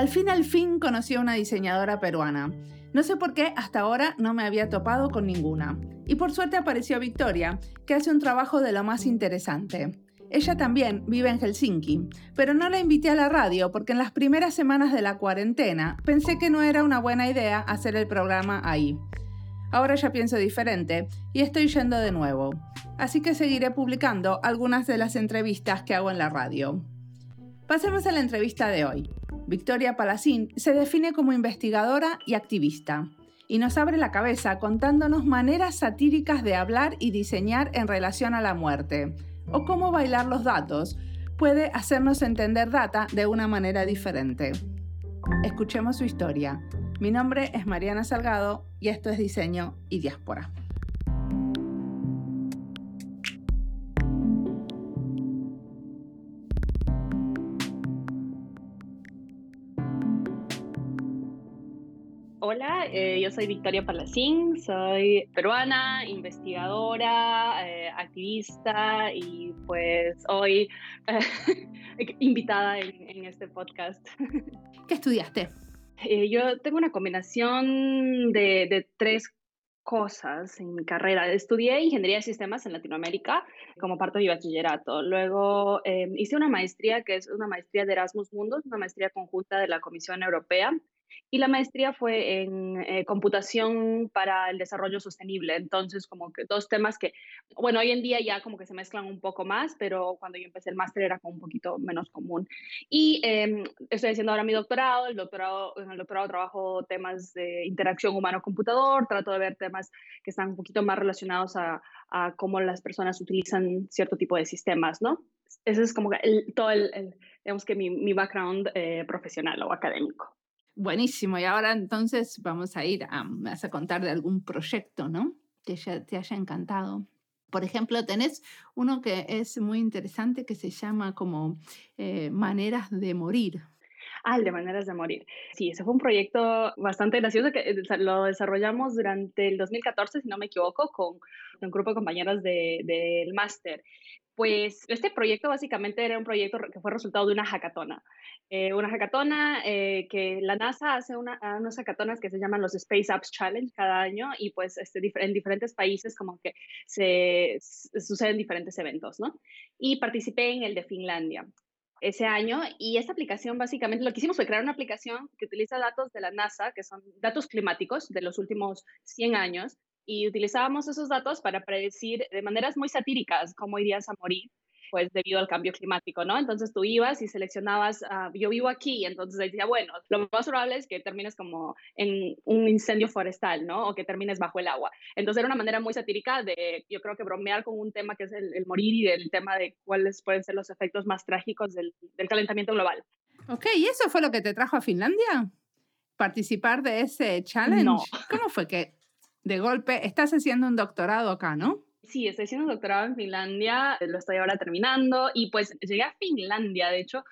Al fin al fin conocí a una diseñadora peruana. No sé por qué hasta ahora no me había topado con ninguna. Y por suerte apareció Victoria, que hace un trabajo de lo más interesante. Ella también vive en Helsinki, pero no la invité a la radio porque en las primeras semanas de la cuarentena pensé que no era una buena idea hacer el programa ahí. Ahora ya pienso diferente y estoy yendo de nuevo, así que seguiré publicando algunas de las entrevistas que hago en la radio. Pasemos a la entrevista de hoy. Victoria Palacín se define como investigadora y activista y nos abre la cabeza contándonos maneras satíricas de hablar y diseñar en relación a la muerte, o cómo bailar los datos puede hacernos entender data de una manera diferente. Escuchemos su historia. Mi nombre es Mariana Salgado y esto es Diseño y Diáspora. Hola, eh, yo soy Victoria Palacín, soy peruana, investigadora, eh, activista y pues hoy eh, invitada en, este podcast. ¿Qué estudiaste? yo tengo una combinación de, de, tres cosas en mi carrera. Estudié ingeniería de sistemas en Latinoamérica como parte de mi bachillerato. Luego hice una maestría que es una maestría de Erasmus Mundus, una maestría conjunta de la Comisión Europea y la maestría fue en eh, computación para el desarrollo sostenible. Entonces, como que dos temas que, bueno, hoy en día ya como que se mezclan un poco más, pero cuando yo empecé el máster era como un poquito menos común. Y em, estoy haciendo ahora mi doctorado. El doctorado, en el doctorado trabajo temas de interacción humano-computador. Trato de ver temas que están un poquito más relacionados a, a cómo las personas utilizan cierto tipo de sistemas, ¿no? Ese es como el, todo el, digamos que mi, mi background eh, profesional o académico. Buenísimo. Y ahora entonces vamos a ir a, vas a contar de algún proyecto, ¿no? Que ya te haya encantado. Por ejemplo, tenés uno que es muy interesante que se llama como eh, Maneras de Morir. Ah, el de Maneras de Morir. Sí, ese fue un proyecto bastante gracioso que eh, lo desarrollamos durante el 2014, si no me equivoco, con un grupo de compañeros del de, máster. Pues este proyecto básicamente era un proyecto que fue resultado de una hackatona. Eh, una hackatona eh, que la NASA hace una, unas hackatonas que se llaman los Space Apps Challenge cada año y pues este, en diferentes países como que se, suceden diferentes eventos, ¿no? Y participé en el de Finlandia ese año y esta aplicación básicamente lo que hicimos fue crear una aplicación que utiliza datos de la NASA, que son datos climáticos de los últimos 100 años y utilizábamos esos datos para predecir de maneras muy satíricas cómo irías a morir pues debido al cambio climático, ¿no? Entonces tú ibas y seleccionabas, uh, yo vivo aquí, entonces decía, bueno, lo más probable es que termines como en un incendio forestal, ¿no? O que termines bajo el agua. Entonces era una manera muy satírica de, yo creo que bromear con un tema que es el, morir y del tema de cuáles pueden ser los efectos más trágicos del, del calentamiento global. Ok, ¿y eso fue lo que te trajo a Finlandia? ¿Participar de ese challenge? No. ¿Cómo fue que de golpe estás haciendo un doctorado acá, no? Sí, estoy haciendo un doctorado en Finlandia, lo estoy ahora terminando y pues llegué a Finlandia, de hecho,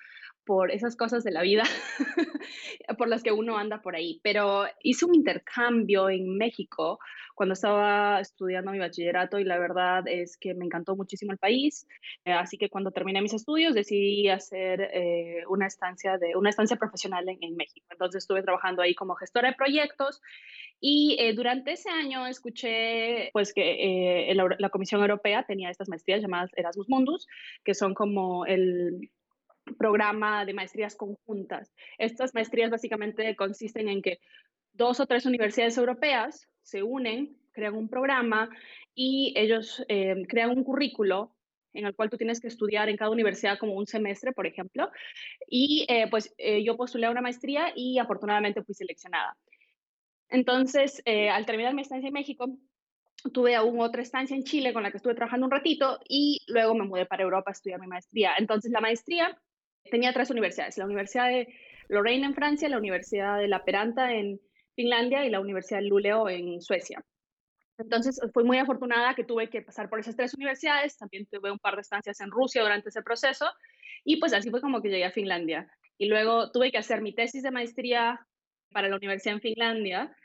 por esas cosas de la vida por las que uno anda por ahí. Pero hice un intercambio en México cuando estaba estudiando mi bachillerato y la verdad es que me encantó muchísimo el país. Eh, así que cuando terminé mis estudios decidí hacer eh, una, estancia de, una estancia profesional en, en, México. Entonces estuve trabajando ahí como gestora de proyectos y eh, durante ese año escuché pues que eh, la Comisión Europea tenía estas maestrías llamadas Erasmus Mundus, que son como el programa de maestrías conjuntas. Estas maestrías básicamente consisten en que dos o tres universidades europeas se unen, crean un programa y ellos eh, crean un currículo en el cual tú tienes que estudiar en cada universidad como un semestre, por ejemplo. Y pues yo postulé a una maestría y afortunadamente fui seleccionada. Entonces, eh, al terminar mi estancia en México, tuve aún otra estancia en Chile con la que estuve trabajando un ratito y luego me mudé para Europa a estudiar mi maestría. Entonces, la maestría tenía tres universidades, la Universidad de Lorraine en Francia, la Universidad de La Peranta en Finlandia y la Universidad Luleå en Suecia. Entonces, fui muy afortunada que tuve que pasar por esas tres universidades, también tuve un par de estancias en Rusia durante ese proceso y pues así fue como que llegué a Finlandia. Y luego tuve que hacer mi tesis de maestría para la universidad en Finlandia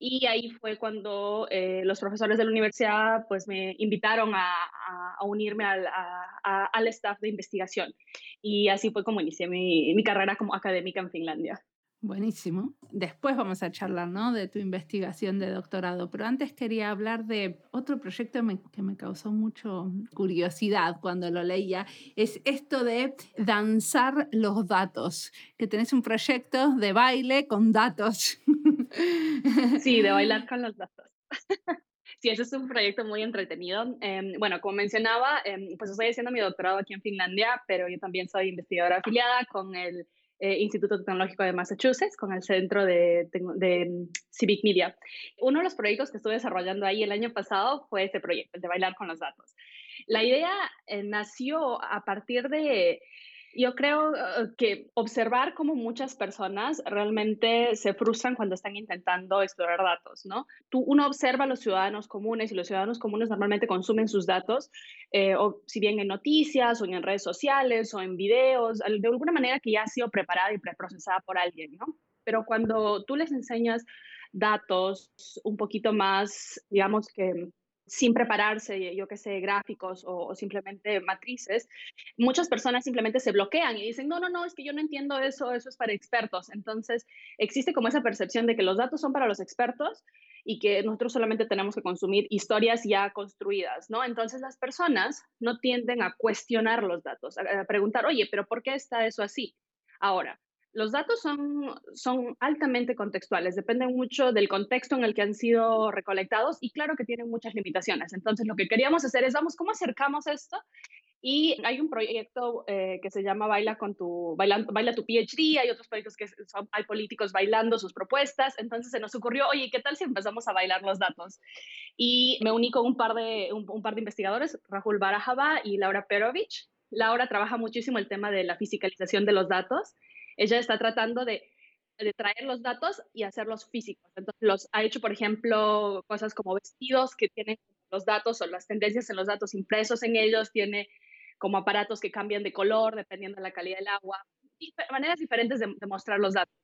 y ahí fue cuando eh, los profesores de la universidad pues me invitaron a, unirme al, staff de investigación. Y así fue como inicié mi, carrera como académica en Finlandia. Buenísimo. Después vamos a charlar ¿no? de tu investigación de doctorado, pero antes quería hablar de otro proyecto que me causó mucho curiosidad cuando lo leía. Es esto de danzar los datos, que tenés un proyecto de baile con datos. Sí, de bailar con los datos. Sí, ese es un proyecto muy entretenido. Em, bueno, como mencionaba, em, pues estoy haciendo mi doctorado aquí en Finlandia, pero yo también soy investigadora afiliada con el eh, Instituto Tecnológico de Massachusetts, con el Centro de, de, Civic Media. Uno de los proyectos que estuve desarrollando ahí el año pasado fue este proyecto, el de bailar con los datos. La idea eh, nació a partir de yo creo uh, que observar cómo muchas personas realmente se frustran cuando están intentando explorar datos, ¿no? Tú, uno observa a los ciudadanos comunes y los ciudadanos comunes normalmente consumen sus datos, eh, o si bien en noticias o en redes sociales o en videos, de alguna manera que ya ha sido preparada y preprocesada por alguien, ¿no? Pero cuando tú les enseñas datos un poquito más, digamos que sin prepararse, yo qué sé, gráficos o, simplemente matrices, muchas personas simplemente se bloquean y dicen, no, no, no, es que yo no entiendo eso, eso es para expertos. Entonces, existe como esa percepción de que los datos son para los expertos y que nosotros solamente tenemos que consumir historias ya construidas, ¿no? Entonces, las personas no tienden a cuestionar los datos, a preguntar, oye, pero ¿por qué está eso así? Ahora, los datos son, son altamente contextuales, dependen mucho del contexto en el que han sido recolectados y claro que tienen muchas limitaciones. Entonces, lo que queríamos hacer es, vamos, ¿cómo acercamos esto? Y hay un proyecto eh, que se llama Baila con tu, Baila, tu PhD, hay otros proyectos que son, hay políticos bailando sus propuestas, entonces se nos ocurrió, oye, ¿qué tal si empezamos a bailar los datos? Y me uní con un par de, un, par de investigadores, Rahul Barajaba y Laura Perovich. Laura trabaja muchísimo el tema de la fisicalización de los datos ella está tratando de, traer los datos y hacerlos físicos. Entonces, los, ha hecho, por ejemplo, cosas como vestidos que tienen los datos o las tendencias en los datos impresos en ellos, tiene como aparatos que cambian de color dependiendo de la calidad del agua, maneras diferentes de, mostrar los datos.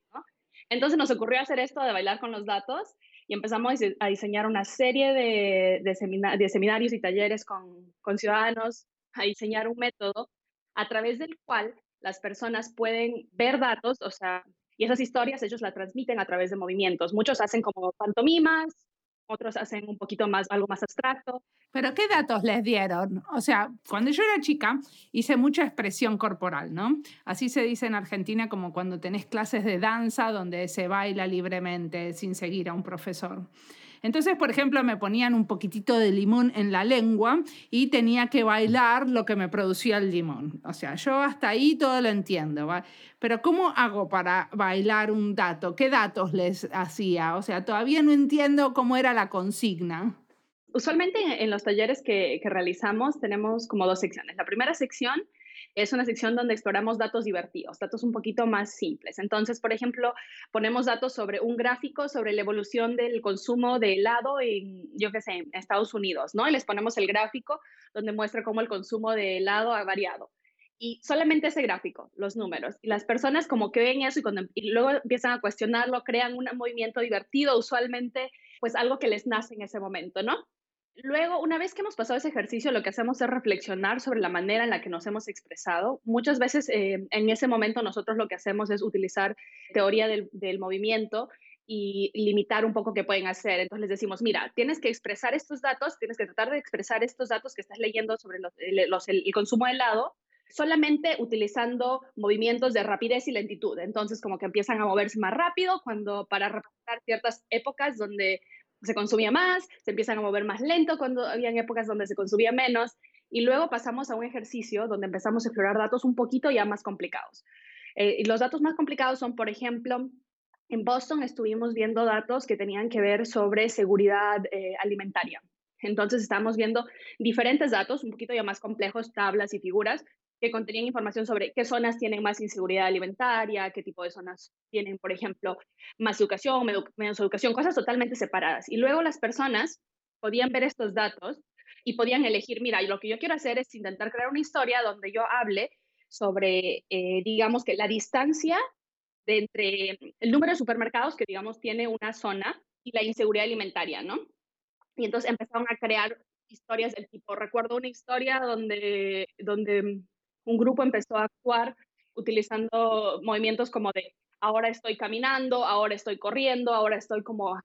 Entonces nos ocurrió hacer esto de bailar con los datos y empezamos a diseñar una serie de, de, seminarios y talleres con, con ciudadanos, a diseñar un método a través del cual las personas pueden ver datos, o sea, y esas historias ellos la transmiten a través de movimientos. Muchos hacen como pantomimas, otros hacen un poquito más, algo más abstracto. Pero ¿qué datos les dieron? O sea, cuando yo era chica hice mucha expresión corporal, ¿no? Así se dice en Argentina como cuando tenés clases de danza donde se baila libremente sin seguir a un profesor. Entonces, por ejemplo, me ponían un poquitito de limón en la lengua y tenía que bailar lo que me producía el limón. O sea, yo hasta ahí todo lo entiendo. Pero ¿cómo hago para bailar un dato? ¿Qué datos les hacía? O sea, todavía no entiendo cómo era la consigna. Usualmente en los talleres que, que realizamos tenemos como dos secciones. La primera sección es una sección donde exploramos datos divertidos, datos un poquito más simples. Entonces, por ejemplo, ponemos datos sobre un gráfico sobre la evolución del consumo de helado en, yo qué sé, en Estados Unidos, ¿no? Y les ponemos el gráfico donde muestra cómo el consumo de helado ha variado. Y solamente ese gráfico, los números. Y las personas como que ven eso y, y luego empiezan a cuestionarlo, crean un movimiento divertido, usualmente pues algo que les nace en ese momento, ¿no? Luego, una vez que hemos pasado ese ejercicio, lo que hacemos es reflexionar sobre la manera en la que nos hemos expresado. Muchas veces eh, en ese momento nosotros lo que hacemos es utilizar teoría del, movimiento y limitar un poco qué pueden hacer. Entonces les decimos, mira, tienes que expresar estos datos, tienes que tratar de expresar estos datos que estás leyendo sobre el, el, consumo de helado, solamente utilizando movimientos de rapidez y lentitud. Entonces, como que empiezan a moverse más rápido cuando para representar ciertas épocas donde se consumía más, se empiezan a mover más lento cuando habían épocas donde se consumía menos, y luego pasamos a un ejercicio donde empezamos a explorar datos un poquito ya más complicados. Eh, y los datos más complicados son, por ejemplo, en Boston estuvimos viendo datos que tenían que ver sobre seguridad eh, alimentaria. Entonces estamos viendo diferentes datos, un poquito ya más complejos, tablas y figuras, que contenían información sobre qué zonas tienen más inseguridad alimentaria, qué tipo de zonas tienen, por ejemplo, más educación, menos educación, cosas totalmente separadas. Y luego las personas podían ver estos datos y podían elegir, mira, lo que yo quiero hacer es intentar crear una historia donde yo hable sobre, eh, digamos que la distancia de entre el número de supermercados que, digamos, tiene una zona y la inseguridad alimentaria, ¿no? Y entonces empezaron a crear historias del tipo, recuerdo una historia donde, donde un grupo empezó a actuar utilizando movimientos como de ahora estoy caminando, ahora estoy corriendo, ahora estoy como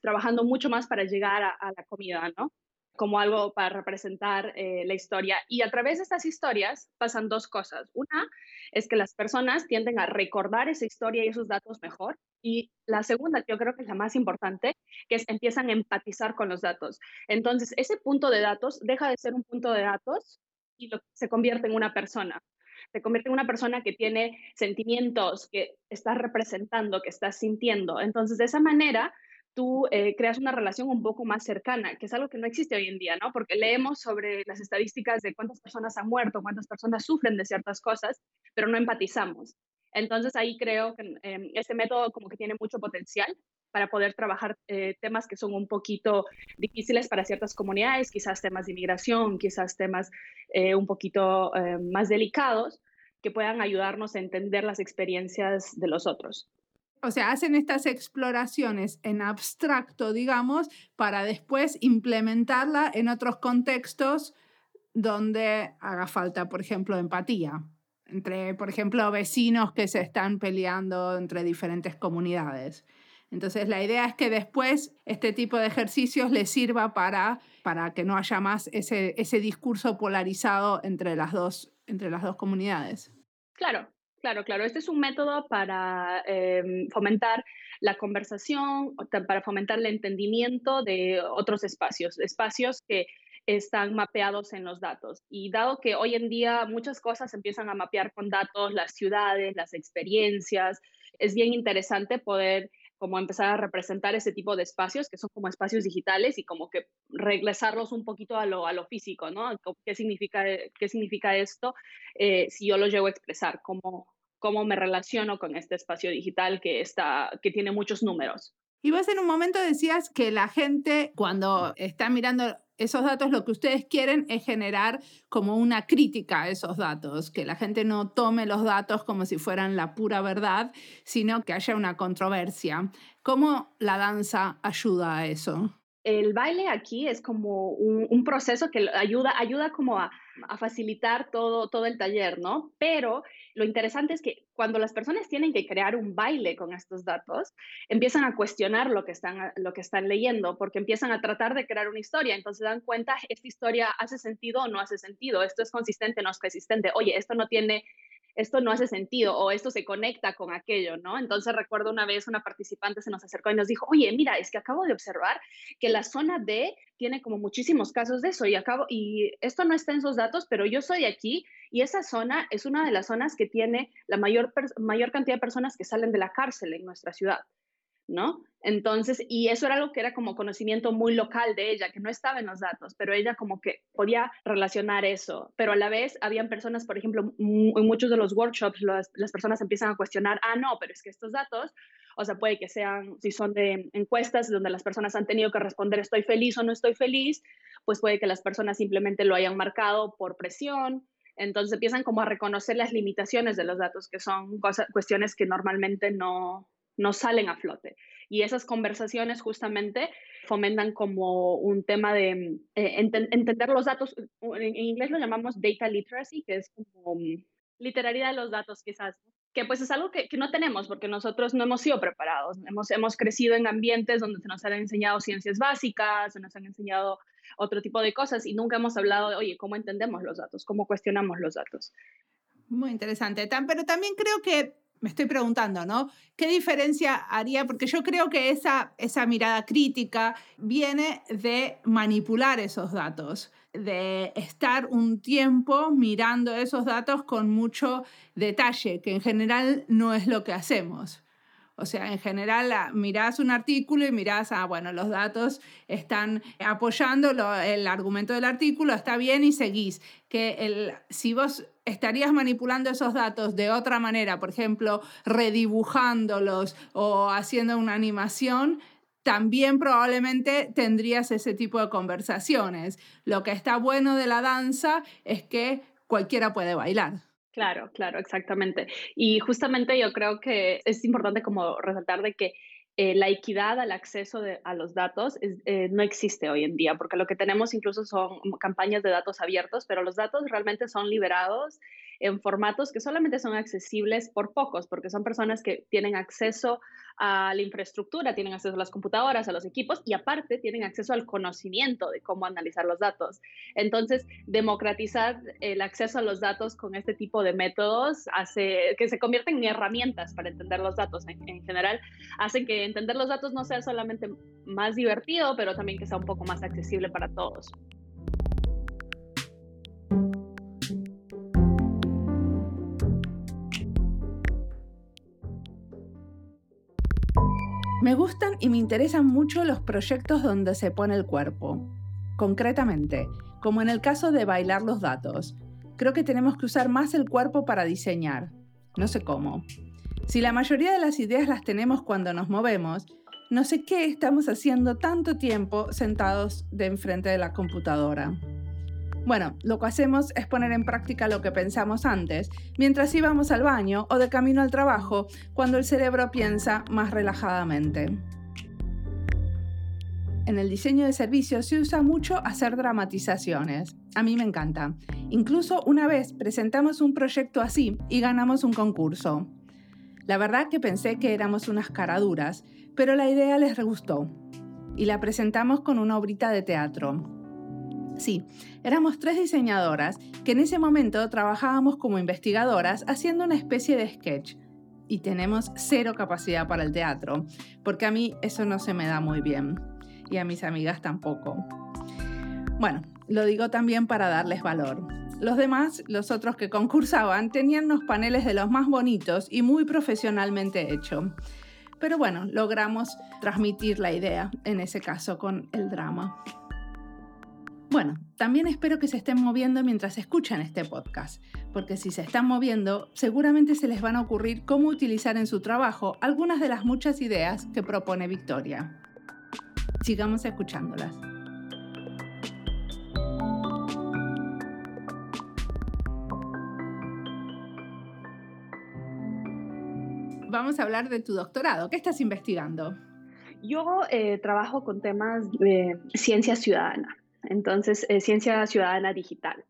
trabajando mucho más para llegar a, la comida, ¿no? como algo para representar eh, la historia. Y a través de estas historias pasan dos cosas. Una es que las personas tienden a recordar esa historia y esos datos mejor. Y la segunda, yo creo que es la más importante, que es empiezan a empatizar con los datos. Entonces, ese punto de datos deja de ser un punto de datos y se convierte en una persona. Se convierte en una persona que tiene sentimientos, que está representando, que está sintiendo. Entonces, de esa manera, tú eh, creas una relación un poco más cercana, que es algo que no existe hoy en día, ¿no? Porque leemos sobre las estadísticas de cuántas personas han muerto, cuántas personas sufren de ciertas cosas, pero no empatizamos. Entonces ahí creo que eh, este método como que tiene mucho potencial para poder trabajar eh, temas que son un poquito difíciles para ciertas comunidades, quizás temas de inmigración, quizás temas eh, un poquito más delicados, que puedan ayudarnos a entender las experiencias de los otros. O sea, hacen estas exploraciones en abstracto, digamos, para después implementarla en otros contextos donde haga falta, por ejemplo, empatía entre, por ejemplo, vecinos que se están peleando entre diferentes comunidades. Entonces, la idea es que después este tipo de ejercicios les sirva para, para que no haya más ese, ese discurso polarizado entre las, dos, entre las dos comunidades. Claro, Claro, claro. Este es un método para em, fomentar la conversación, para fomentar el entendimiento de otros espacios, espacios que están mapeados en los datos. Y dado que hoy en día muchas cosas empiezan a mapear con datos, las ciudades, las experiencias, es bien interesante poder como empezar a representar ese tipo de espacios que son como espacios digitales y como que regresarlos un poquito a lo, físico, ¿no? ¿Qué significa, qué significa esto eh, si yo lo llego a expresar? ¿Cómo, ¿Cómo me relaciono con este espacio digital que, está, que tiene muchos números? Y vos en un momento decías que la gente cuando está mirando esos datos lo que ustedes quieren es generar como una crítica a esos datos, que la gente no tome los datos como si fueran la pura verdad, sino que haya una controversia. ¿Cómo la danza ayuda a eso? El baile aquí es como un, proceso que ayuda, ayuda como a, a, facilitar todo, todo el taller, ¿no? Pero lo interesante es que cuando las personas tienen que crear un baile con estos datos, empiezan a cuestionar lo que están, lo que están leyendo, porque empiezan a tratar de crear una historia. Entonces dan cuenta, esta historia hace sentido o no hace sentido, esto es consistente o no es consistente, oye, esto no tiene esto no hace sentido o esto se conecta con aquello, ¿no? Entonces recuerdo una vez una participante se nos acercó y nos dijo, oye, mira, es que acabo de observar que la zona D tiene como muchísimos casos de eso y acabo, y esto no está en sus datos, pero yo soy aquí y esa zona es una de las zonas que tiene la mayor, mayor cantidad de personas que salen de la cárcel en nuestra ciudad. ¿No? Entonces, y eso era algo que era como conocimiento muy local de ella, que no estaba en los datos, pero ella como que podía relacionar eso, pero a la vez habían personas, por ejemplo, en muchos de los workshops las, personas empiezan a cuestionar, ah, no, pero es que estos datos, o sea, puede que sean, si son de encuestas donde las personas han tenido que responder estoy feliz o no estoy feliz, pues puede que las personas simplemente lo hayan marcado por presión, entonces empiezan como a reconocer las limitaciones de los datos, que son cosas, cuestiones que normalmente no, no salen a flote. Y esas conversaciones justamente fomentan como un tema de eh, entender los datos, en, inglés lo llamamos data literacy, que es como mm, literalidad de los datos quizás, que pues es algo que, no tenemos porque nosotros no hemos sido preparados, hemos, hemos crecido en ambientes donde se nos han enseñado ciencias básicas, se nos han enseñado otro tipo de cosas y nunca hemos hablado de, oye, ¿cómo entendemos los datos? ¿Cómo cuestionamos los datos? Muy interesante, pero también creo que me estoy preguntando, ¿no? ¿Qué diferencia haría? Porque yo creo que esa, esa mirada crítica viene de manipular esos datos, de estar un tiempo mirando esos datos con mucho detalle, que en general no es lo que hacemos. O sea, en general mirás un artículo y mirás, ah, bueno, los datos están apoyando el argumento del artículo, está bien y seguís. Que el, si vos estarías manipulando esos datos de otra manera, por ejemplo, redibujándolos o haciendo una animación, también probablemente tendrías ese tipo de conversaciones. Lo que está bueno de la danza es que cualquiera puede bailar. Claro, claro, exactamente. Y justamente yo creo que es importante como resaltar de que eh, la equidad al acceso a los datos eh, no existe hoy en día, porque lo que tenemos incluso son campañas de datos abiertos, pero los datos realmente son liberados en formatos que solamente son accesibles por pocos, porque son personas que tienen acceso a la infraestructura, tienen acceso a las computadoras, a los equipos y aparte tienen acceso al conocimiento de cómo analizar los datos. Entonces, democratizar el acceso a los datos con este tipo de métodos hace que se convierten en herramientas para entender los datos en, en general, hacen que entender los datos no sea solamente más divertido, pero también que sea un poco más accesible para todos. Me gustan y me interesan mucho los proyectos donde se pone el cuerpo. Concretamente, como en el caso de bailar los datos. Creo que tenemos que usar más el cuerpo para diseñar. No sé cómo. Si la mayoría de las ideas las tenemos cuando nos movemos, no sé qué estamos haciendo tanto tiempo sentados de enfrente de la computadora. Bueno, lo que hacemos es poner en práctica lo que pensamos antes, mientras íbamos al baño o de camino al trabajo, cuando el cerebro piensa más relajadamente. En el diseño de servicios se usa mucho hacer dramatizaciones. A mí me encanta. Incluso una vez presentamos un proyecto así y ganamos un concurso. La verdad que pensé que éramos unas caraduras, pero la idea les gustó. Y la presentamos con una obrita de teatro. Sí, éramos tres diseñadoras que en ese momento trabajábamos como investigadoras haciendo una especie de sketch. Y tenemos cero capacidad para el teatro, porque a mí eso no se me da muy bien. Y a mis amigas tampoco. Bueno, lo digo también para darles valor. Los demás, los otros que concursaban, tenían unos paneles de los más bonitos y muy profesionalmente hechos. Pero bueno, logramos transmitir la idea, en ese caso con el drama. Bueno, también espero que se estén moviendo mientras escuchan este podcast, porque si se están moviendo, seguramente se les van a ocurrir cómo utilizar en su trabajo algunas de las muchas ideas que propone Victoria. Sigamos escuchándolas. Vamos a hablar de tu doctorado. ¿Qué estás investigando? Yo eh, trabajo con temas de ciencia ciudadana. Entonces, eh, ciencia ciudadana digital.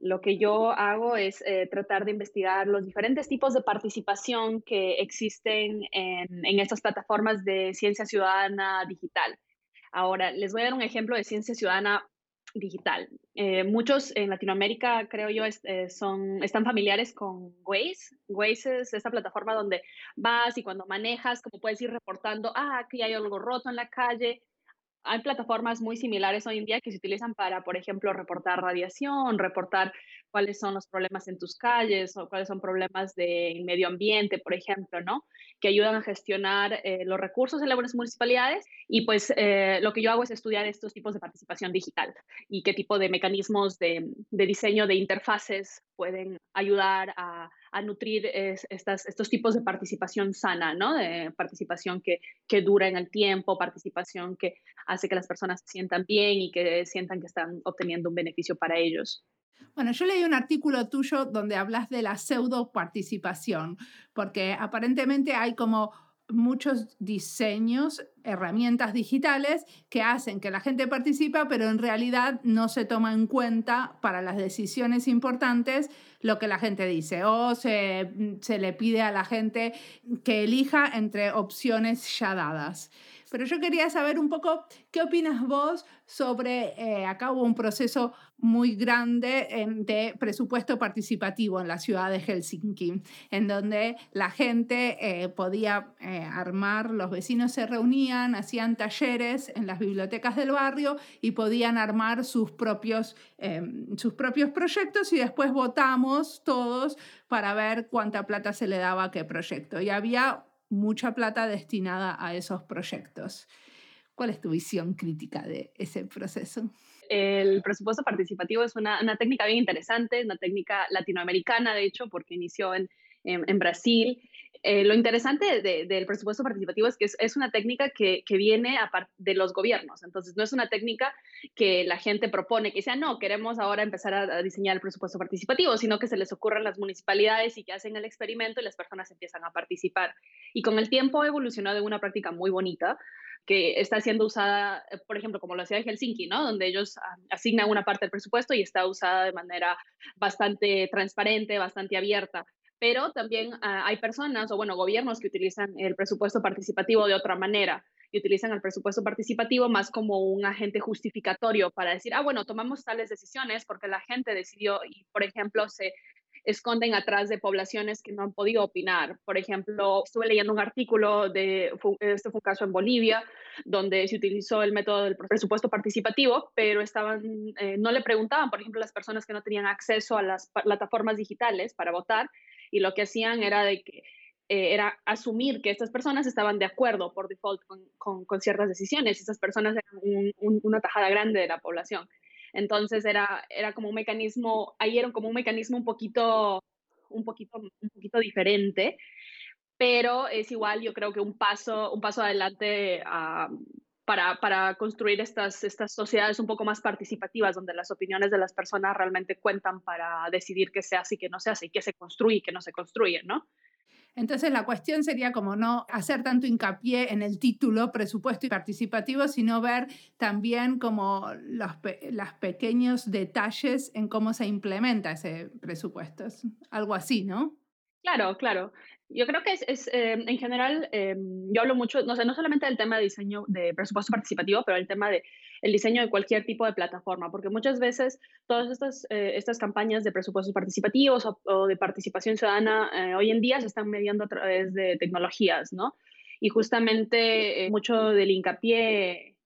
Lo que yo hago es eh, tratar de investigar los diferentes tipos de participación que existen en, en estas plataformas de ciencia ciudadana digital. Ahora, les voy a dar un ejemplo de ciencia ciudadana digital. Eh, muchos en Latinoamérica, creo yo, son, están familiares con Waze. Waze es esta plataforma donde vas y cuando manejas, como puedes ir reportando, ah, aquí hay algo roto en la calle, hay plataformas muy similares hoy en día que se utilizan para, por ejemplo, reportar radiación, reportar cuáles son los problemas en tus calles o cuáles son problemas de medio ambiente, por ejemplo, ¿no? Que ayudan a gestionar eh, los recursos en las municipalidades y pues eh, lo que yo hago es estudiar estos tipos de participación digital y qué tipo de mecanismos de, de diseño de interfaces pueden ayudar a, a nutrir estas, estos tipos de participación sana, ¿no? De participación que, que dura en el tiempo, participación que hace que las personas se sientan bien y que sientan que están obteniendo un beneficio para ellos. Bueno, yo leí un artículo tuyo donde hablas de la pseudo participación, porque aparentemente hay como muchos diseños, herramientas digitales que hacen que la gente participa, pero en realidad no se toma en cuenta para las decisiones importantes lo que la gente dice o se, se le pide a la gente que elija entre opciones ya dadas. Pero yo quería saber un poco qué opinas vos sobre, eh, acá hubo un proceso muy grande de presupuesto participativo en la ciudad de Helsinki, en donde la gente eh, podía eh, armar, los vecinos se reunían, hacían talleres en las bibliotecas del barrio y podían armar sus propios, sus propios proyectos y después votamos todos para ver cuánta plata se le daba a qué proyecto. Y había mucha plata destinada a esos proyectos. ¿Cuál es tu visión crítica de ese proceso? El presupuesto participativo es una, técnica bien interesante, una técnica latinoamericana, de hecho, porque inició en, Brasil. Eh, lo interesante del presupuesto participativo es que es, una técnica que, viene de los gobiernos. Entonces, no es una técnica que la gente propone, que sea, no, queremos ahora empezar a, diseñar el presupuesto participativo, sino que se les ocurren las municipalidades y que hacen el experimento y las personas empiezan a participar. Y con el tiempo evolucionó de una práctica muy bonita que está siendo usada, eh, por ejemplo, como lo hacía en Helsinki, ¿no? Donde ellos ah, asignan una parte del presupuesto y está usada de manera bastante transparente, bastante abierta. Pero también ah, hay personas o, bueno, gobiernos que utilizan el presupuesto participativo de otra manera y utilizan el presupuesto participativo más como un agente justificatorio para decir, ah, bueno, tomamos tales decisiones porque la gente decidió y, por ejemplo, se esconden atrás de poblaciones que no han podido opinar. Por ejemplo, estuve leyendo un artículo de, este fue un caso en Bolivia, donde se utilizó el método del presupuesto participativo, pero estaban, eh, no le preguntaban, por ejemplo, las personas que no tenían acceso a las plataformas digitales para votar, y lo que hacían era de que eh, era asumir que estas personas estaban de acuerdo por default con, con, ciertas decisiones. Estas personas eran una tajada grande de la población. Entonces era, era como un mecanismo, ahí era como un mecanismo un poquito, un poquito, un poquito diferente, pero es igual, yo creo que un paso, un paso adelante para, para, construir estas, estas sociedades un poco más participativas, donde las opiniones de las personas realmente cuentan para decidir qué se hace y qué no se hace, y qué se construye y qué no se construye, ¿no? Entonces la cuestión sería como no hacer tanto hincapié en el título presupuesto y participativo, sino ver también como los, pequeños detalles en cómo se implementa ese presupuesto. algo así, ¿no? Claro, claro. Yo creo que es, eh, en general, eh, yo hablo mucho, no sé, no solamente del tema de diseño de presupuesto participativo, pero el tema de el diseño de cualquier tipo de plataforma, porque muchas veces todas estas, eh, estas campañas de presupuestos participativos o, de participación ciudadana hoy en día se están mediando a través de tecnologías, ¿no? Y justamente mucho del hincapié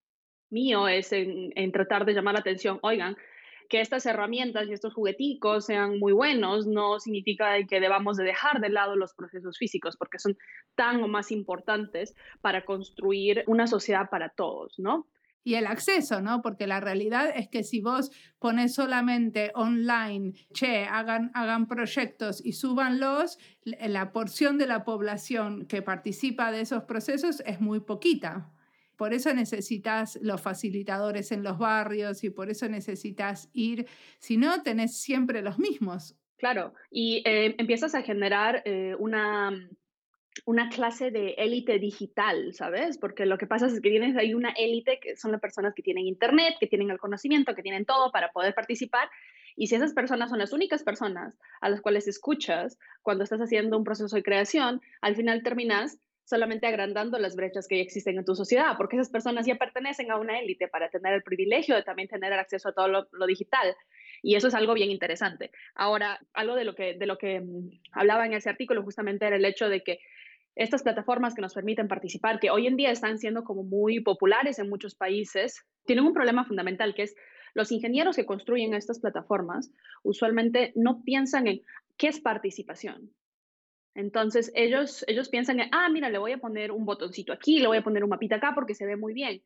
mío es en, en tratar de llamar la atención, oigan, que estas herramientas y estos jugueticos sean muy buenos no significa que debamos de dejar de lado los procesos físicos, porque son tan o más importantes para construir una sociedad para todos, ¿no? y el acceso, ¿no? Porque la realidad es que si vos pones solamente online, che, hagan, hagan proyectos y súbanlos, la porción de la población que participa de esos procesos es muy poquita. Por eso necesitas los facilitadores en los barrios y por eso necesitas ir, si no, tenés siempre los mismos. Claro, y eh, empiezas a generar eh, una, una clase de élite digital, ¿sabes? Porque lo que pasa es que tienes ahí una élite que son las personas que tienen internet, que tienen el conocimiento, que tienen todo para poder participar. Y si esas personas son las únicas personas a las cuales escuchas cuando estás haciendo un proceso de creación, al final terminas solamente agrandando las brechas que ya existen en tu sociedad, porque esas personas ya pertenecen a una élite para tener el privilegio de también tener acceso a todo lo, digital. Y eso es algo bien interesante. Ahora, algo de lo que, de lo que mm, hablaba en ese artículo justamente era el hecho de que estas plataformas que nos permiten participar, que hoy en día están siendo como muy populares en muchos países, tienen un problema fundamental que es los ingenieros que construyen estas plataformas usualmente no piensan en qué es participación, entonces ellos, ellos piensan, ah, mira, le voy a poner un botoncito aquí, le voy a poner un mapita acá porque se ve muy bien.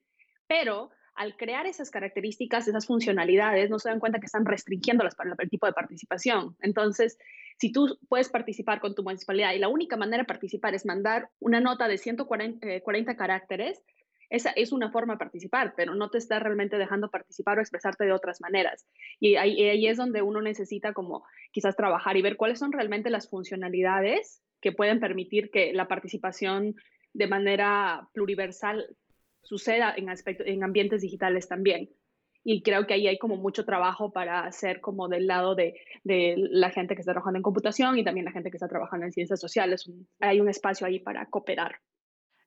Pero al crear esas características, esas funcionalidades, no se dan cuenta que están restringiendo el tipo de participación. Entonces, si tú puedes participar con tu municipalidad y la única manera de participar es mandar una nota de 140 40 eh, caracteres, esa es una forma de participar, pero no te está realmente dejando participar o expresarte de otras maneras. Y ahí, es donde uno necesita como quizás trabajar y ver cuáles son realmente las funcionalidades que pueden permitir que la participación de manera pluriversal suceda en, en ambientes digitales también. Y creo que ahí hay como mucho trabajo para hacer como del lado de, de la gente que está trabajando en computación y también la gente que está trabajando en ciencias sociales. Hay un espacio ahí para cooperar.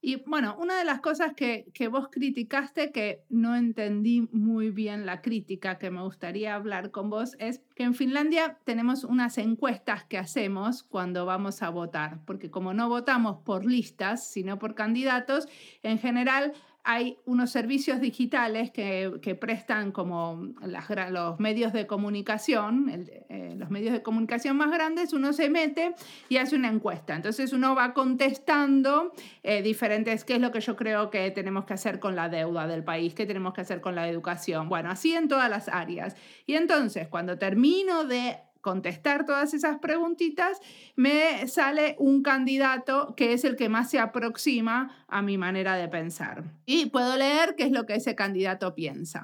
Y bueno, una de las cosas que, que, vos criticaste, que no entendí muy bien la crítica, que me gustaría hablar con vos, es que en Finlandia tenemos unas encuestas que hacemos cuando vamos a votar, porque como no votamos por listas, sino por candidatos, en general hay unos servicios digitales que, prestan como los medios de comunicación, eh, los medios de comunicación más grandes, uno se mete y hace una encuesta. Entonces uno va contestando eh, diferentes, qué es lo que yo creo que tenemos que hacer con la deuda del país, qué tenemos que hacer con la educación. Bueno, así en todas las áreas. Y entonces cuando termino de contestar todas esas preguntitas, me sale un candidato que es el que más se aproxima a mi manera de pensar. Y puedo leer qué es lo que ese candidato piensa.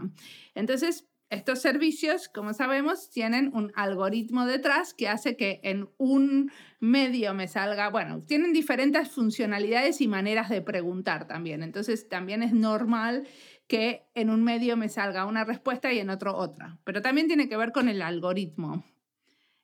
Entonces, estos servicios, como sabemos, tienen un algoritmo detrás que hace que en un medio me salga, bueno, tienen diferentes funcionalidades y maneras de preguntar también. Entonces, también es normal que en un medio me salga una respuesta y en otro otra. Pero también tiene que ver con el algoritmo.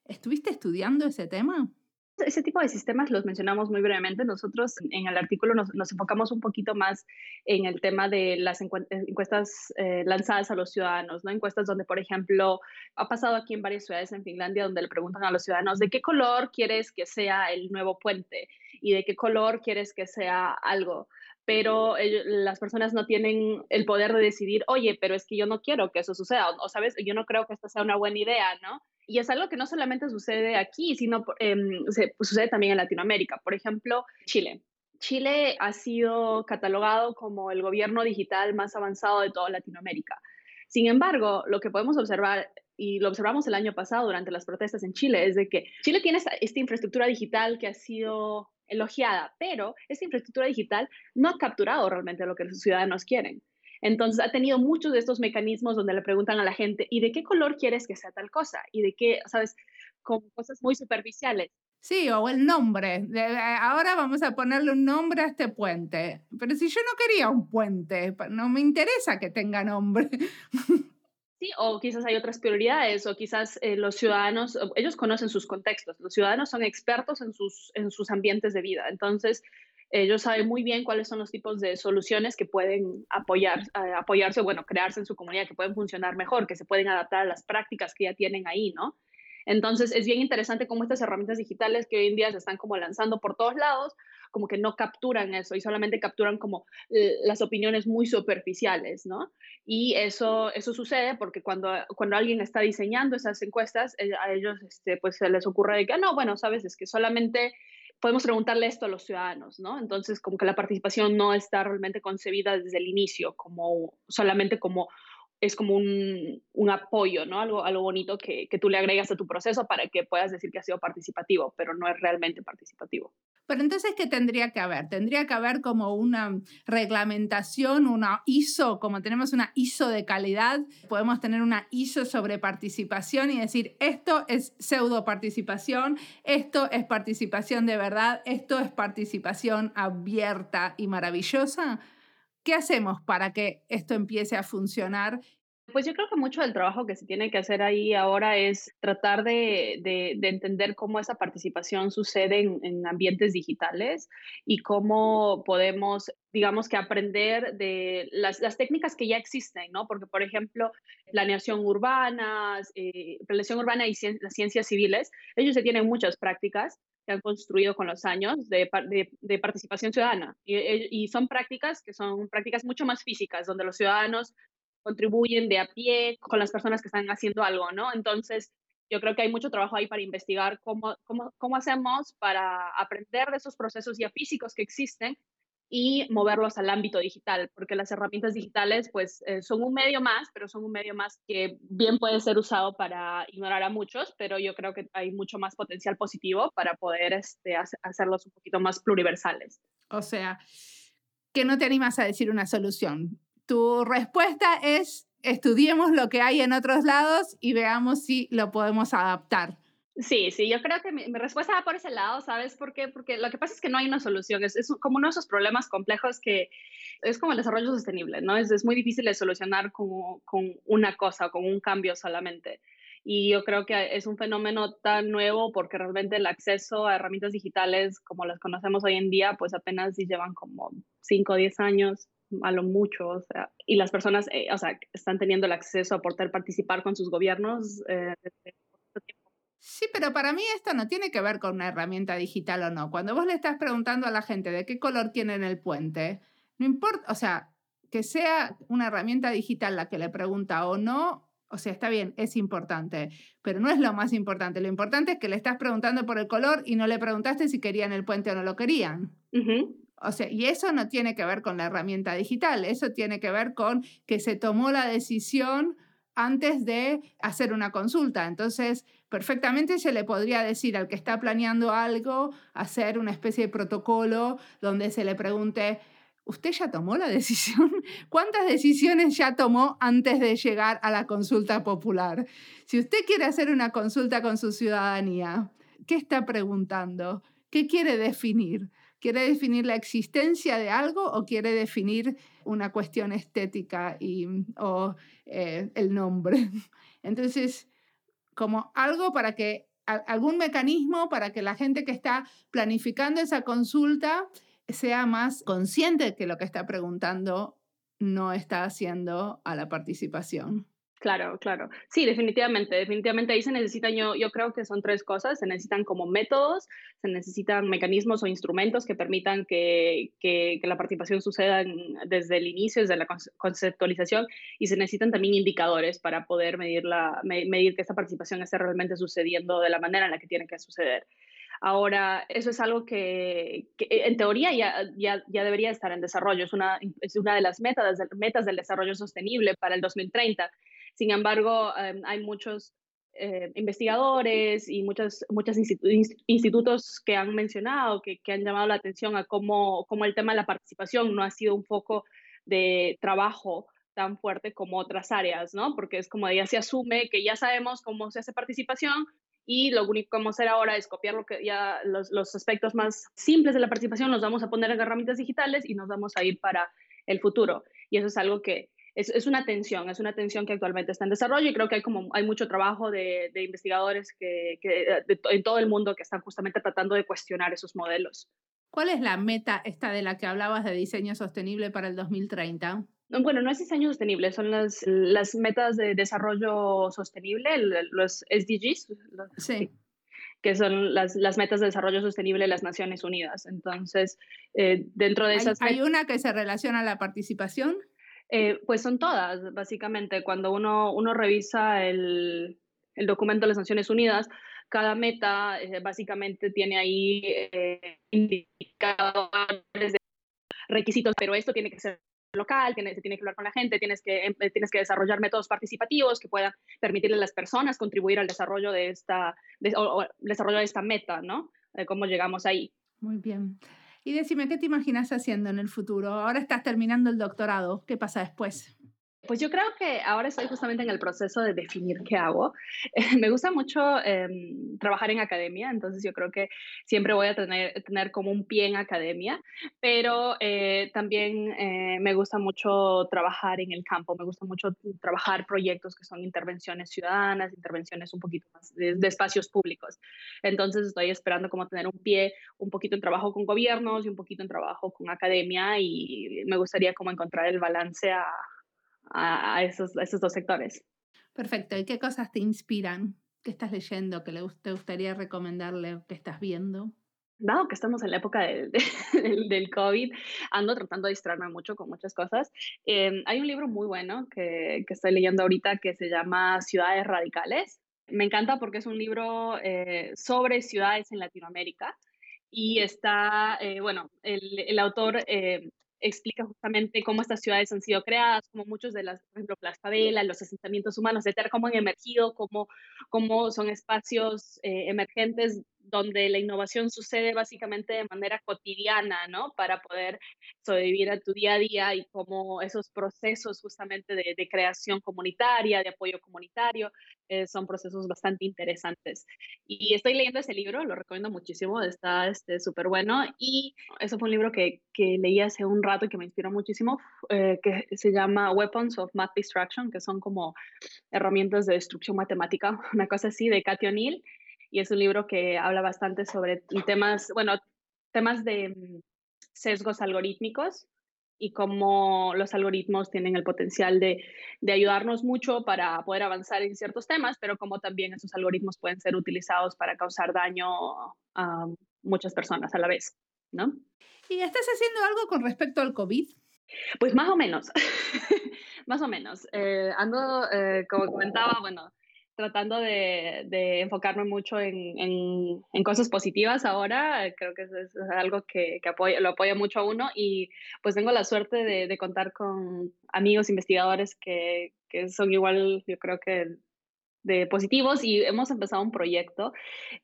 ¿Estuviste estudiando ese tema? Ese tipo de sistemas los mencionamos muy brevemente. Nosotros en el artículo nos, enfocamos un poquito más en el tema de las encuestas eh, lanzadas a los ciudadanos, ¿no? Encuestas donde, por ejemplo, ha pasado aquí en varias ciudades en Finlandia donde le preguntan a los ciudadanos de qué color quieres que sea el nuevo puente y de qué color quieres que sea algo pero las personas no tienen el poder de decidir, oye, pero es que yo no quiero que eso suceda, o, sabes, yo no creo que esto sea una buena idea, ¿no? Y es algo que no solamente sucede aquí, sino em, se, pues, sucede también en Latinoamérica. Por ejemplo, Chile. Chile ha sido catalogado como el gobierno digital más avanzado de toda Latinoamérica. Sin embargo, lo que podemos observar, y lo observamos el año pasado durante las protestas en Chile, es de que Chile tiene esta infraestructura digital que ha sido elogiada, pero esta infraestructura digital no ha capturado realmente lo que los ciudadanos quieren. Entonces ha tenido muchos de estos mecanismos donde le preguntan a la gente, ¿y de qué color quieres que sea tal cosa? ¿Y de qué, sabes, con cosas muy superficiales? Sí, o el nombre. ahora vamos a ponerle un nombre a este puente. Pero si yo no quería un puente, no me interesa que tenga nombre. Sí, o quizás hay otras prioridades, o quizás eh, los ciudadanos, ellos conocen sus contextos, los ciudadanos son expertos en sus, en sus ambientes de vida, entonces ellos saben muy bien cuáles son los tipos de soluciones que pueden apoyar, eh, apoyarse, bueno, crearse en su comunidad, que pueden funcionar mejor, que se pueden adaptar a las prácticas que ya tienen ahí, ¿no? Entonces es bien interesante cómo estas herramientas digitales que hoy en día se están como lanzando por todos lados, como que no capturan eso y solamente capturan como eh, las opiniones muy superficiales, ¿no? Y eso, eso sucede porque cuando, cuando alguien está diseñando esas encuestas, eh, a ellos este, pues se les ocurre de que, ah, no, bueno, sabes, es que solamente podemos preguntarle esto a los ciudadanos, ¿no? Entonces, como que la participación no está realmente concebida desde el inicio, como solamente como es como un, un, apoyo, ¿no? Algo, algo bonito que, que, tú le agregas a tu proceso para que puedas decir que ha sido participativo, pero no es realmente participativo. Pero entonces, ¿qué tendría que haber? Tendría que haber como una reglamentación, una ISO, como tenemos una ISO de calidad, podemos tener una ISO sobre participación y decir, esto es pseudo participación, esto es participación de verdad, esto es participación abierta y maravillosa. ¿Qué hacemos para que esto empiece a funcionar? Pues yo creo que mucho del trabajo que se tiene que hacer ahí ahora es tratar de, entender cómo esa participación sucede en, ambientes digitales y cómo podemos, digamos que aprender de las, técnicas que ya existen, ¿no? Porque, por ejemplo, planeación urbana, eh, planeación urbana y las ciencias civiles, ellos se tienen muchas prácticas que han construido con los años de, participación ciudadana. Y, y, son prácticas que son prácticas mucho más físicas, donde los ciudadanos contribuyen de a pie con las personas que están haciendo algo, ¿no? Entonces, yo creo que hay mucho trabajo ahí para investigar cómo, cómo, cómo hacemos para aprender de esos procesos ya físicos que existen y moverlos al ámbito digital, porque las herramientas digitales pues eh, son un medio más, pero son un medio más que bien puede ser usado para ignorar a muchos, pero yo creo que hay mucho más potencial positivo para poder este, hacerlos un poquito más pluriversales. O sea, que no te animas a decir una solución. Tu respuesta es estudiemos lo que hay en otros lados y veamos si lo podemos adaptar. Sí, sí, yo creo que mi, respuesta va por ese lado, ¿sabes por? Porque lo que pasa es que no hay una solución, es, como uno de esos problemas complejos que es como el desarrollo sostenible, ¿no? Es, muy difícil de solucionar con, con una cosa, con un cambio solamente. Y yo creo que es un fenómeno tan nuevo porque realmente el acceso a herramientas digitales como las conocemos hoy en día, pues apenas llevan como 5 o 10 años a lo mucho, o sea, y las personas, eh, o sea, están teniendo el acceso a poder participar con sus gobiernos eh, Sí, pero para mí esto no tiene que ver con una herramienta digital o no. Cuando vos le estás preguntando a la gente de qué color tienen el puente, no importa, o sea, que sea una herramienta digital la que le pregunta o no, o sea, está bien, es importante, pero no es lo más importante. Lo importante es que le estás preguntando por el color y no le preguntaste si querían el puente o no lo querían. O sea, y eso no tiene que ver con la herramienta digital, eso tiene que ver con que se tomó la decisión antes de hacer una consulta. Entonces, perfectamente se le podría decir al que está planeando algo, hacer una especie de protocolo donde se le pregunte ¿Usted ya tomó la decisión? ¿Cuántas decisiones ya tomó antes de llegar a la consulta popular? Si usted quiere hacer una consulta con su ciudadanía, ¿qué está preguntando? ¿Qué quiere definir? ¿Quiere definir la existencia de algo o quiere definir una cuestión estética y, o eh, el nombre? Entonces, como algo para que, algún mecanismo para que la gente que está planificando esa consulta sea más consciente que lo que está preguntando no está haciendo a la participación. Claro, claro. Sí, definitivamente, definitivamente ahí se necesitan, yo, yo creo que son tres cosas, se necesitan como métodos, se necesitan mecanismos o instrumentos que permitan que, que, la participación suceda desde el inicio, desde la conceptualización, y se necesitan también indicadores para poder medir, medir que esta participación esté realmente sucediendo de la manera en la que tiene que suceder. Ahora, eso es algo que, en teoría ya, ya, ya, debería estar en desarrollo, es una, es una de las metas, metas del desarrollo sostenible para el 2030 sin embargo, em, hay muchos eh, investigadores y muchos muchos institutos que han mencionado, que, que, han llamado la atención a cómo, cómo el tema de la participación no ha sido un foco de trabajo tan fuerte como otras áreas, ¿no? Porque es como ya se asume que ya sabemos cómo se hace participación y lo único que vamos a hacer ahora es copiar lo que ya los, los aspectos más simples de la participación, los vamos a poner en herramientas digitales y nos vamos a ir para el futuro. Y eso es algo que es, una tensión, es una tensión que actualmente está en desarrollo y creo que hay, como, hay mucho trabajo de, investigadores que, en todo el mundo que están justamente tratando de cuestionar esos modelos. ¿Cuál es la meta esta de la que hablabas de diseño sostenible para el 2030? Bueno, no es diseño sostenible, son las, las metas de desarrollo sostenible, los SDGs. sí. que son las, las, metas de desarrollo sostenible de las Naciones Unidas. Entonces, eh, dentro de esas... ¿Hay, ¿Hay una que se relaciona a la participación? Eh, pues son todas, básicamente. Cuando uno, uno revisa el, el documento de las Naciones Unidas, cada meta eh, básicamente tiene ahí eh, indicadores de requisitos, pero esto tiene que ser local, tiene, que hablar con la gente, tienes que, em, tienes que desarrollar métodos participativos que puedan permitirle a las personas contribuir al desarrollo de esta, desarrollo de esta meta, ¿no? De cómo llegamos ahí. Muy bien. Y decime, ¿qué te imaginas haciendo en el futuro? Ahora estás terminando el doctorado, ¿qué pasa después? Pues yo creo que ahora estoy justamente en el proceso de definir qué hago. me gusta mucho em, trabajar en academia, entonces yo creo que siempre voy a tener, tener como un pie en academia, pero eh, también eh, me gusta mucho trabajar en el campo, me gusta mucho trabajar proyectos que son intervenciones ciudadanas, intervenciones un poquito más de, de espacios públicos. Entonces estoy esperando como tener un pie un poquito en trabajo con gobiernos y un poquito en trabajo con academia y me gustaría como encontrar el balance a a, esos, esos dos sectores. Perfecto. ¿Y qué cosas te inspiran? ¿Qué estás leyendo? ¿Qué te gustaría recomendarle? ¿Qué estás viendo? Dado que estamos en la época del, del, COVID, ando tratando de distraerme mucho con muchas cosas. Em, hay un libro muy bueno que, que, estoy leyendo ahorita que se llama Ciudades Radicales. Me encanta porque es un libro eh, sobre ciudades en Latinoamérica y está, eh, bueno, el, el autor eh, explica justamente cómo estas ciudades han sido creadas, como muchos de las, por ejemplo, las favelas, los asentamientos humanos, etcétera, cómo han emergido, cómo, cómo son espacios eh, emergentes donde la innovación sucede básicamente de manera cotidiana, ¿no? Para poder sobrevivir a tu día a día y cómo esos procesos justamente de, creación comunitaria, de apoyo comunitario, eh, son procesos bastante interesantes. Y estoy leyendo ese libro, lo recomiendo muchísimo, está súper este, bueno. Y eso fue un libro que, leí hace un rato y que me inspiró muchísimo, eh, que se llama Weapons of Math Destruction, que son como herramientas de destrucción matemática, una cosa así, de Cathy O'Neill. Y es un libro que habla bastante sobre temas, bueno, temas de mm, sesgos algorítmicos y cómo los algoritmos tienen el potencial de, de, ayudarnos mucho para poder avanzar en ciertos temas, pero como también esos algoritmos pueden ser utilizados para causar daño a muchas personas a la vez, ¿no? ¿Y estás haciendo algo con respecto al COVID? Pues más o menos, más o menos. Eh, ando, eh, como comentaba, bueno, tratando de, de enfocarme mucho en, en, en, cosas positivas ahora. Creo que es, algo que, que apoya, lo apoya mucho a uno y pues tengo la suerte de, de contar con amigos investigadores que, que, son igual, yo creo que de positivos y hemos empezado un proyecto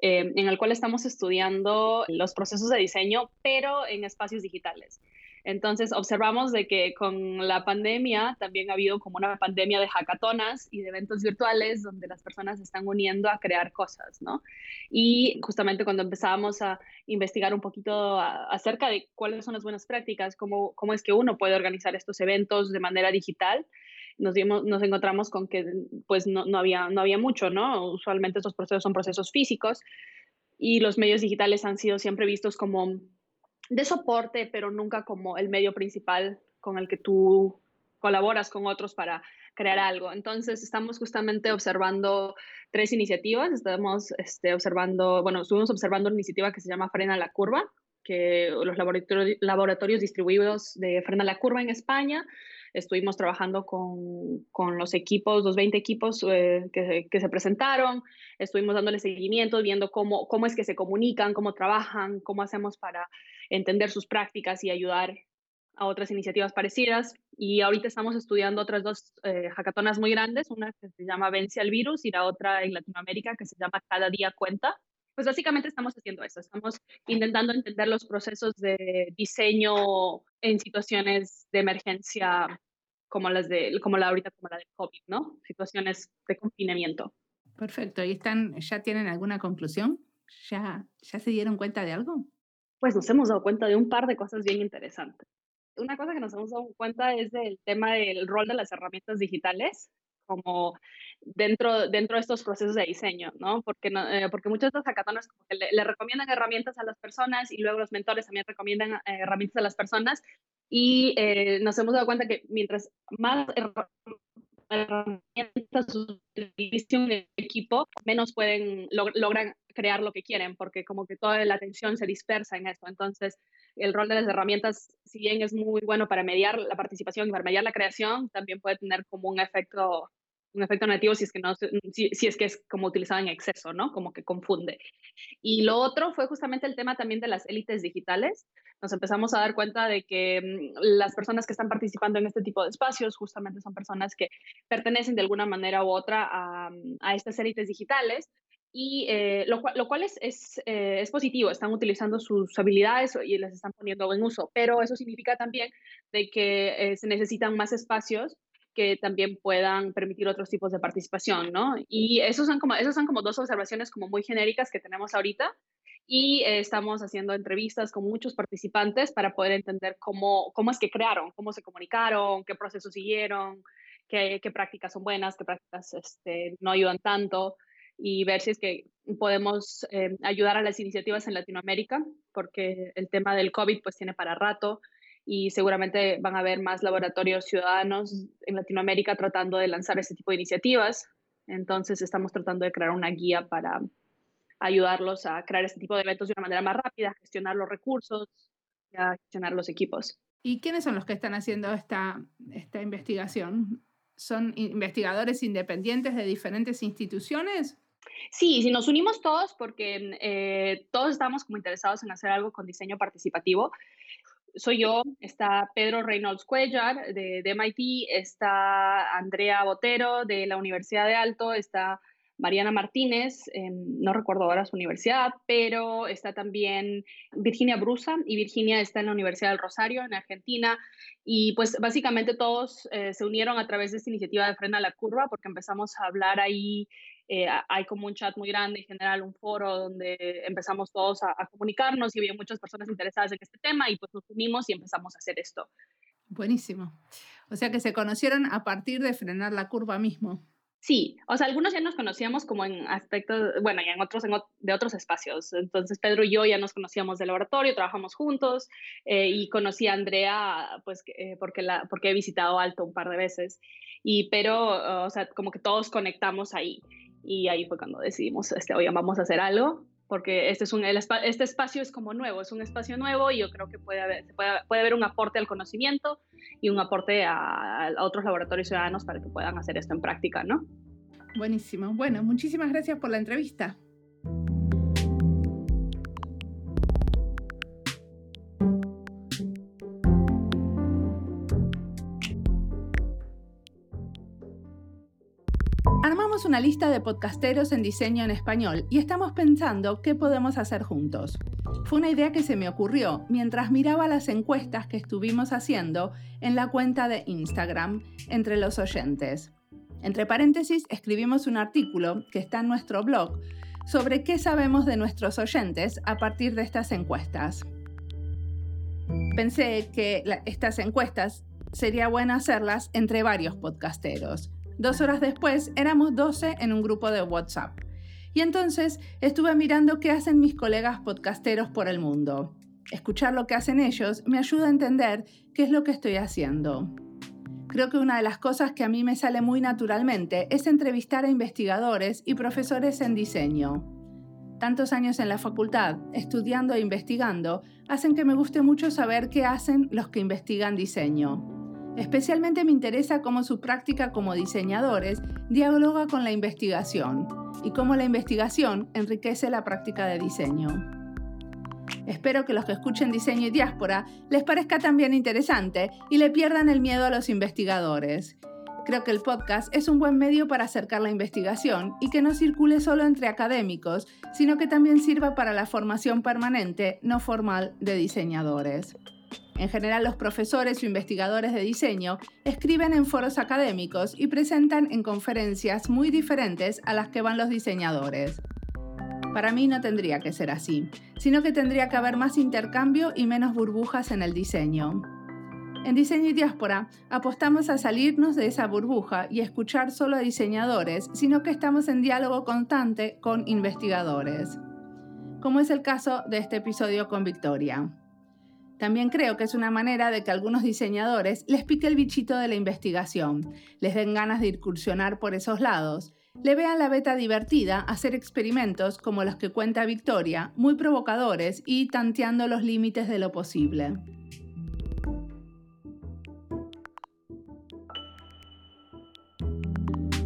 eh, en el cual estamos estudiando los procesos de diseño, pero en espacios digitales. Entonces observamos de que con la pandemia también ha habido como una pandemia de hackatonas y de eventos virtuales donde las personas se están uniendo a crear cosas, ¿no? Y justamente cuando empezábamos a investigar un poquito acerca de cuáles son las buenas prácticas, cómo, cómo es que uno puede organizar estos eventos de manera digital, nos, dimos, nos encontramos con que pues no, no, había, no había mucho, ¿no? Usualmente estos procesos son procesos físicos y los medios digitales han sido siempre vistos como de soporte, pero nunca como el medio principal con el que tú colaboras con otros para crear algo. Entonces, estamos justamente observando tres iniciativas. Estamos este, observando, bueno, estuvimos observando una iniciativa que se llama Frena la Curva, que los laboratorios, distribuidos de Frena la Curva en España Estuvimos trabajando con, con los equipos, los 20 equipos eh, que, que, se presentaron. Estuvimos dándole seguimiento, viendo cómo, cómo es que se comunican, cómo trabajan, cómo hacemos para entender sus prácticas y ayudar a otras iniciativas parecidas. Y ahorita estamos estudiando otras dos eh, muy grandes, una que se llama Vence al Virus y la otra en Latinoamérica que se llama Cada Día Cuenta. Pues básicamente estamos haciendo eso, estamos intentando entender los procesos de diseño en situaciones de emergencia como las de como la ahorita como la del COVID, ¿no? Situaciones de confinamiento. Perfecto. ¿Y están ya tienen alguna conclusión? ¿Ya ya se dieron cuenta de algo? Pues nos hemos dado cuenta de un par de cosas bien interesantes. Una cosa que nos hemos dado cuenta es del tema del rol de las herramientas digitales como dentro, dentro de estos procesos de diseño, ¿no? Porque, eh, porque muchos de estos hackatones que le, recomiendan herramientas a las personas y luego los mentores también recomiendan eh, herramientas a las personas y eh, nos hemos dado cuenta que mientras más herramientas utilice un equipo, menos pueden, logran crear lo que quieren, porque como que toda la atención se dispersa en esto. Entonces, el rol de las herramientas, si bien es muy bueno para mediar la participación y para mediar la creación, también puede tener como un efecto un efecto negativo si es que no si, si, es que es como utilizado en exceso, ¿no? Como que confunde. Y lo otro fue justamente el tema también de las élites digitales. Nos empezamos a dar cuenta de que mm, las personas que están participando en este tipo de espacios justamente son personas que pertenecen de alguna manera u otra a, mm, a estas élites digitales, y eh, lo, cual, lo, cual, es, es, eh, es, positivo, están utilizando sus habilidades y las están poniendo en uso, pero eso significa también de que eh, se necesitan más espacios que también puedan permitir otros tipos de participación, ¿no? Y esos son como, esos son como dos observaciones como muy genéricas que tenemos ahorita y estamos haciendo entrevistas con muchos participantes para poder entender cómo, cómo es que crearon, cómo se comunicaron, qué procesos siguieron, qué, qué prácticas son buenas, qué prácticas este, no ayudan tanto y ver si es que podemos eh, ayudar a las iniciativas en Latinoamérica, porque el tema del COVID pues tiene para rato y seguramente van a haber más laboratorios ciudadanos en Latinoamérica tratando de lanzar ese tipo de iniciativas. Entonces estamos tratando de crear una guía para ayudarlos a crear este tipo de eventos de una manera más rápida, a gestionar los recursos, a gestionar los equipos. ¿Y quiénes son los que están haciendo esta, esta investigación? ¿Son investigadores independientes de diferentes instituciones? Sí, si nos unimos todos, porque eh, todos estamos como interesados en hacer algo con diseño participativo. Soy yo, está Pedro Reynolds Cuellar de, de MIT, está Andrea Botero de la Universidad de Alto, está Mariana Martínez, no recuerdo ahora su universidad, pero está también Virginia Brusa y Virginia está en la Universidad del Rosario, en Argentina. Y pues básicamente todos eh, se unieron a través de esta iniciativa de Frena la Curva porque empezamos a hablar ahí eh, hay como un chat muy grande, en general un foro donde empezamos todos a, comunicarnos y había muchas personas interesadas en este tema y pues nos unimos y empezamos a hacer esto. Buenísimo. O sea que se conocieron a partir de frenar la curva mismo. Sí, o sea, algunos ya nos conocíamos como en aspectos, bueno, y en otros de otros espacios. Entonces, Pedro y yo ya nos conocíamos del laboratorio, trabajamos juntos eh, y conocí a Andrea, pues, eh, porque, la, porque he visitado Alto un par de veces. Y, pero, o sea, como que todos conectamos ahí. Y ahí fue cuando decidimos, este, oye, vamos a hacer algo, porque este, es un, este espacio es como nuevo, es un espacio nuevo y yo creo que puede haber, puede, puede haber un aporte al conocimiento y un aporte a, a, otros laboratorios ciudadanos para que puedan hacer esto en práctica, ¿no? Buenísimo. Bueno, muchísimas gracias por la entrevista. Una lista de podcasteros en diseño en español y estamos pensando qué podemos hacer juntos. fue una idea que se me ocurrió mientras miraba las encuestas que estuvimos haciendo en la cuenta de Instagram entre los oyentes. Entre paréntesis, escribimos un artículo que está en nuestro blog sobre qué sabemos de nuestros oyentes a partir de estas encuestas. Pensé que estas encuestas sería bueno hacerlas entre varios podcasteros. Dos horas después éramos 12 en un grupo de WhatsApp. Y entonces estuve mirando qué hacen mis colegas podcasteros por el mundo. Escuchar lo que hacen ellos me ayuda a entender qué es lo que estoy haciendo. Creo que una de las cosas que a mí me sale muy naturalmente es entrevistar a investigadores y profesores en diseño. Tantos años en la facultad, estudiando e investigando, hacen que me guste mucho saber qué hacen los que investigan diseño. Especialmente me interesa cómo su práctica como diseñadores dialoga con la investigación y cómo la investigación enriquece la práctica de diseño. Espero que los que escuchen diseño y diáspora les parezca también interesante y le pierdan el miedo a los investigadores. Creo que el podcast es un buen medio para acercar la investigación y que no circule solo entre académicos, sino que también sirva para la formación permanente no formal de diseñadores. En general, los profesores o investigadores de diseño escriben en foros académicos y presentan en conferencias muy diferentes a las que van los diseñadores. Para mí no tendría que ser así, sino que tendría que haber más intercambio y menos burbujas en el diseño. En Diseño y Diáspora apostamos a salirnos de esa burbuja y escuchar solo a diseñadores, sino que estamos en diálogo constante con investigadores, como es el caso de este episodio con Victoria. También creo que es una manera de que algunos diseñadores les pique el bichito de la investigación, les den ganas de incursionar por esos lados, le vean la beta divertida hacer experimentos como los que cuenta Victoria, muy provocadores y tanteando los límites de lo posible.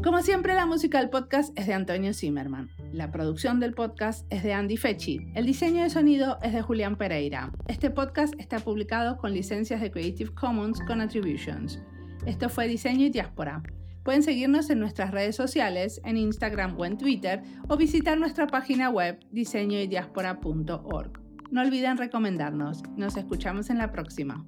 Como siempre, la música del podcast es de Antonio Zimmerman. La producción del podcast es de Andy Fechi. El diseño de sonido es de Julián Pereira. Este podcast está publicado con licencias de Creative Commons con Attributions. Esto fue Diseño y Diáspora. Pueden seguirnos en nuestras redes sociales, en Instagram o en Twitter, o visitar nuestra página web diseñoydiaspora.org. No olviden recomendarnos. Nos escuchamos en la próxima.